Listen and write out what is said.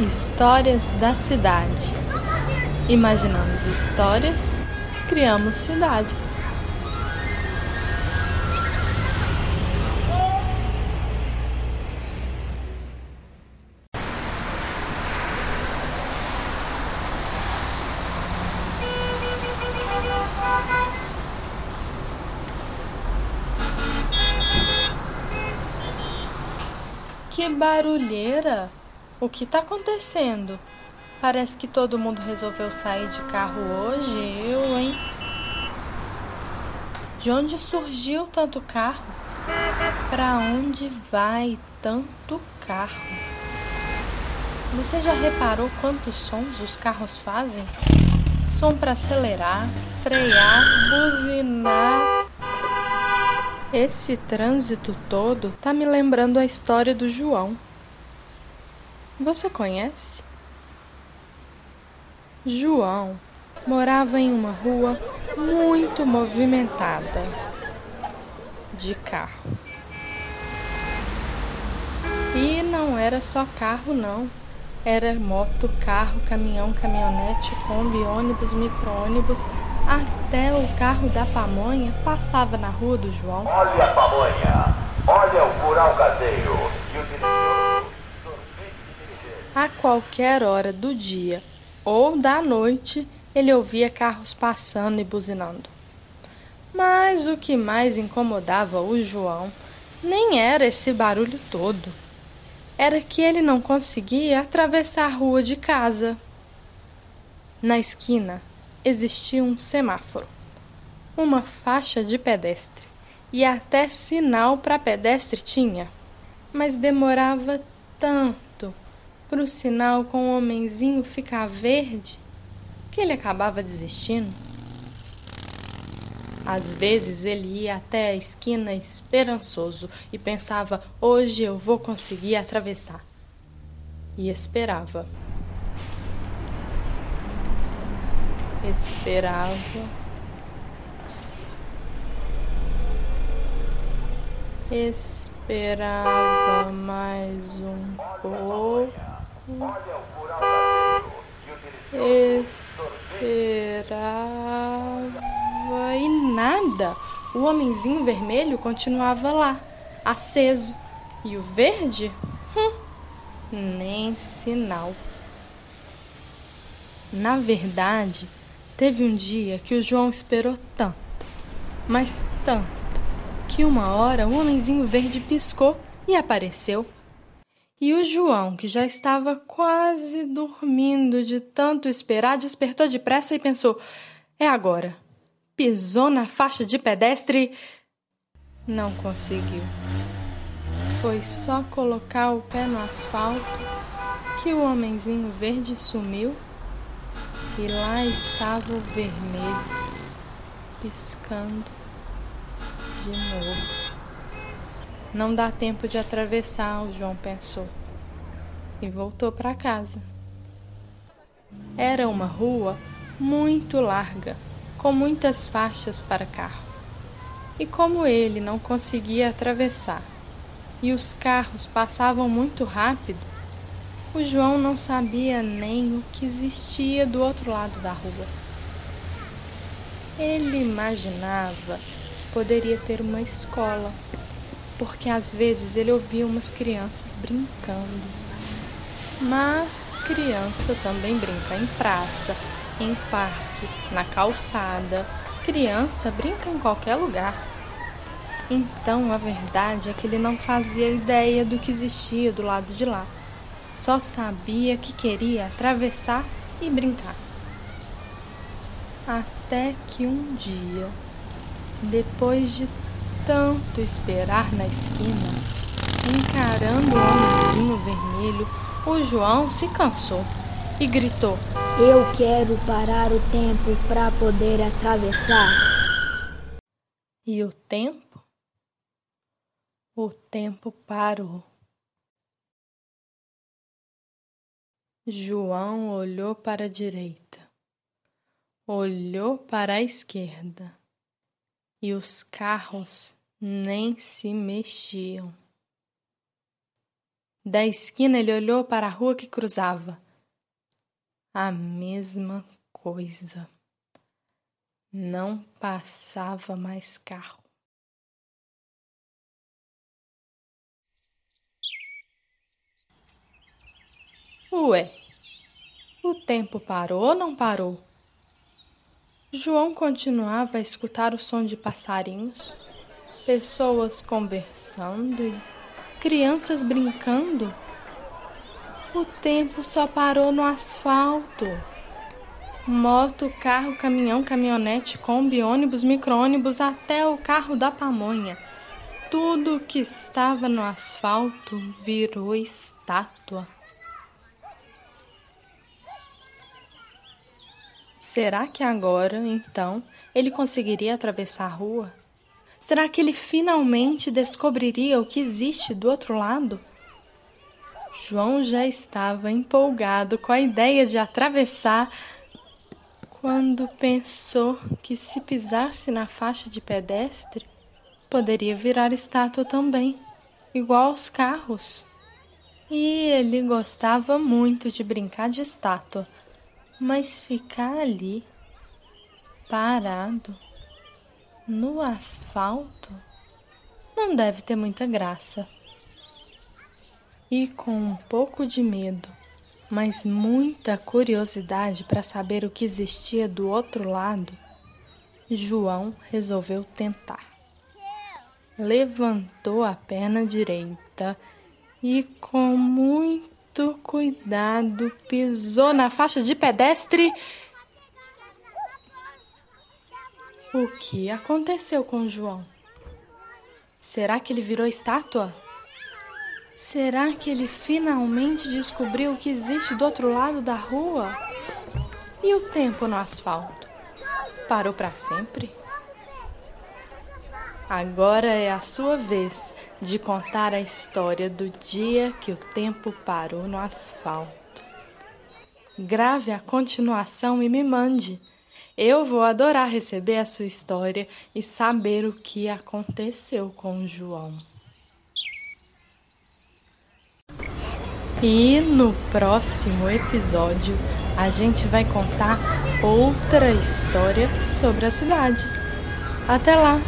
Histórias da cidade. Imaginamos histórias, criamos cidades. Que barulheira! O que está acontecendo? Parece que todo mundo resolveu sair de carro hoje. Eu, hein? De onde surgiu tanto carro? Para onde vai tanto carro? Você já reparou quantos sons os carros fazem? Som para acelerar, frear, buzinar. Esse trânsito todo tá me lembrando a história do João. Você conhece? João morava em uma rua muito movimentada de carro. E não era só carro, não. Era moto, carro, caminhão, caminhonete, kombi, ônibus, micro-ônibus, até o carro da pamonha passava na rua do João. Olha a pamonha, olha o curau caseiro e o diretor. A qualquer hora do dia ou da noite, ele ouvia carros passando e buzinando. Mas o que mais incomodava o João nem era esse barulho todo. Era que ele não conseguia atravessar a rua de casa. Na esquina existia um semáforo, uma faixa de pedestre e até sinal para pedestre tinha, mas demorava tanto para o sinal com o homenzinho ficar verde que ele acabava desistindo. Às vezes ele ia até a esquina esperançoso e pensava: hoje eu vou conseguir atravessar. E esperava. esperava. Esperava mais um pouco. Esperava e nada. O homenzinho vermelho continuava lá, aceso. E o verde? Hum, nem sinal. Na verdade, Teve um dia que o João esperou tanto, mas tanto, que uma hora o homenzinho verde piscou e apareceu. E o João, que já estava quase dormindo de tanto esperar, despertou depressa e pensou: é agora. Pisou na faixa de pedestre. Não conseguiu. Foi só colocar o pé no asfalto que o homenzinho verde sumiu e lá estava o vermelho piscando de novo. Não dá tempo de atravessar, o João pensou. E voltou para casa. Era uma rua muito larga, com muitas faixas para carro. E como ele não conseguia atravessar e os carros passavam muito rápido, o João não sabia nem o que existia do outro lado da rua. Ele imaginava que poderia ter uma escola, porque às vezes ele ouvia umas crianças brincando. Mas criança também brinca em praça, em parque, na calçada. Criança brinca em qualquer lugar. Então a verdade é que ele não fazia ideia do que existia do lado de lá. Só sabia que queria atravessar e brincar. Até que um dia, depois de tanto esperar na esquina, encarando o homenzinho vermelho, o João se cansou e gritou: Eu quero parar o tempo para poder atravessar. E o tempo? O tempo parou. João olhou para a direita, olhou para a esquerda e os carros nem se mexiam. Da esquina ele olhou para a rua que cruzava. A mesma coisa. Não passava mais carro. Ué, o tempo parou ou não parou? João continuava a escutar o som de passarinhos, pessoas conversando e crianças brincando. O tempo só parou no asfalto. Moto, carro, caminhão, caminhonete, kombi, ônibus, micro-ônibus, até o carro da pamonha. Tudo que estava no asfalto virou estátua. Será que agora, então, ele conseguiria atravessar a rua? Será que ele finalmente descobriria o que existe do outro lado? João já estava empolgado com a ideia de atravessar quando pensou que se pisasse na faixa de pedestre, poderia virar estátua também, igual aos carros. E ele gostava muito de brincar de estátua mas ficar ali, parado, no asfalto, não deve ter muita graça. E com um pouco de medo, mas muita curiosidade para saber o que existia do outro lado, João resolveu tentar. Levantou a perna direita e, com muito cuidado, pisou na faixa de pedestre. O que aconteceu com João? Será que ele virou estátua? Será que ele finalmente descobriu o que existe do outro lado da rua? E o tempo no asfalto? Parou para sempre? Agora é a sua vez de contar a história do dia que o tempo parou no asfalto. Grave a continuação e me mande. Eu vou adorar receber a sua história e saber o que aconteceu com João. E no próximo episódio a gente vai contar outra história sobre a cidade. Até lá!